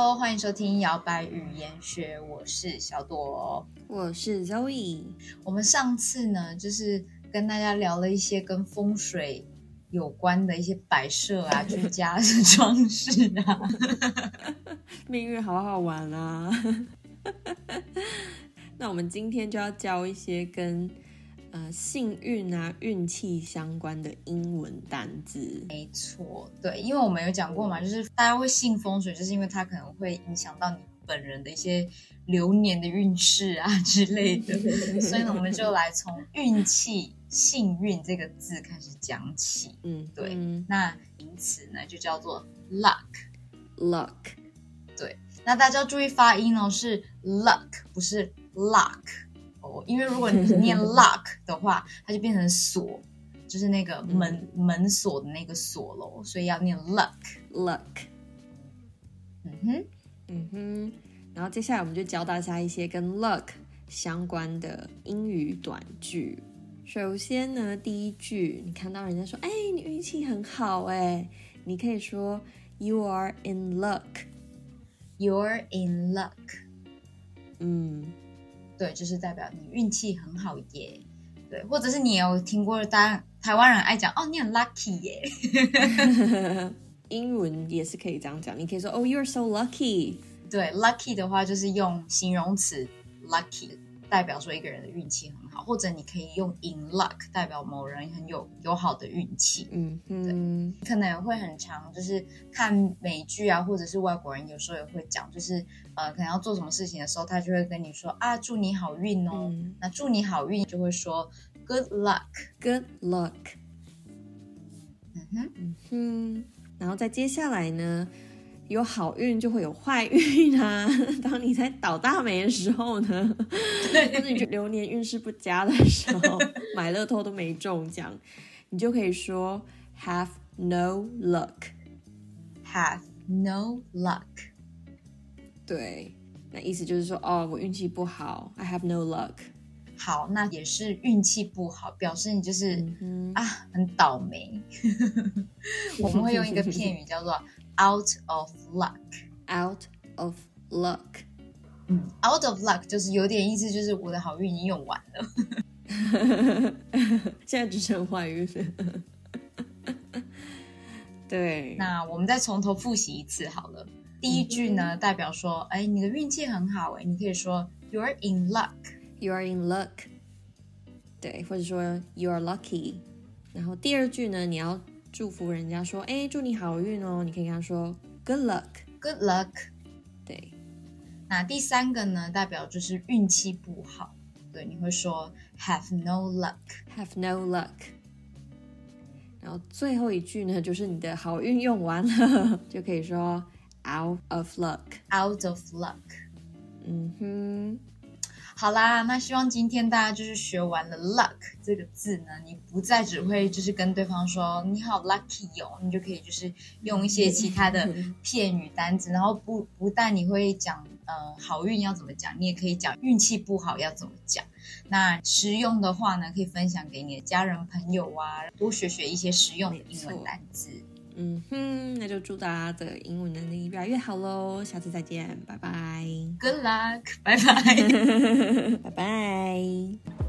Hello，欢迎收听摇摆语言学，我是小朵。我是 Zoe。我们上次呢，就是跟大家聊了一些跟风水有关的一些摆设啊、居家的装饰啊。命运好好玩啊！那我们今天就要教一些跟呃幸运啊、运气相关的英文单字。没错，对，因为我们有讲过嘛，就是大家会信风水，就是因为它可能会影响到你本人的一些流年的运势啊之类的。所以呢，我们就来从运气、幸运这个字开始讲起。嗯，对嗯那名词呢就叫做 luck，luck，对那大家要注意发音哦，是 luck，不是 lock 哦。因为如果你 念 lock 的话，它就变成锁，就是那个门、门锁的那个锁喽，所以要念 luck。luck，嗯哼，嗯哼。然后接下来我们就教大家一些跟 luck 相关的英语短句。首先呢，第一句，你看到人家说：“哎，你运气很好哎。”你可以说 “You are in luck”。You're in luck，嗯，对，就是代表你运气很好耶。对，或者是你有听过大台湾人爱讲哦，你很 lucky 耶。英文也是可以这样讲，你可以说 “Oh, you're so lucky”。对，lucky 的话就是用形容词 lucky 代表说一个人的运气很好，或者你可以用 in luck 代表某人很有有好的运气。嗯嗯，可能也会很常就是看美剧啊，或者是外国人有时候也会讲，就是呃，可能要做什么事情的时候，他就会跟你说啊，祝你好运哦。嗯那祝你好运就会说 good luck。，Good luck。嗯哼，嗯哼，然后再接下来呢，有好运就会有坏运啊。当你在倒大霉的时候呢，就是你流年运势不佳的时候，买乐透都没中奖，你就可以说 have no luck。have no luck。对，那意思就是说，哦，我运气不好，I have no luck。好，那也是运气不好，表示你就是、嗯啊很倒霉。我们会用一个片语叫做 out of luck，out of luck。嗯，out of luck 就是有点意思，就是我的好运已经用完了。现在只剩坏运。对，那我们再从头复习一次好了。第一句呢，代表说，哎，你的运气很好，哎，你可以说 You're in luck。You are in luck，对，或者说 You are lucky。然后第二句呢，你要祝福人家说，哎，祝你好运哦，你可以跟他说 Good luck，Good luck。对，那第三个呢，代表就是运气不好，对，你会说 Have no luck。have no luck。然后最后一句呢，就是你的好运用完了，就可以说 out of luck。Out of luck。嗯哼，好啦，那希望今天大家就是学完了 luck 这个字呢，你不再只会就是跟对方说你好 lucky 哦，你就可以就是用一些其他的片语单词，然后不不但你会讲呃好运要怎么讲，你也可以讲运气不好要怎么讲。那实用的话呢，可以分享给你的家人朋友啊，多学学一些实用的英文单词。嗯哼，那就祝大家的英文能力越来越好喽！下次再见，拜拜，Good luck，拜拜。拜拜。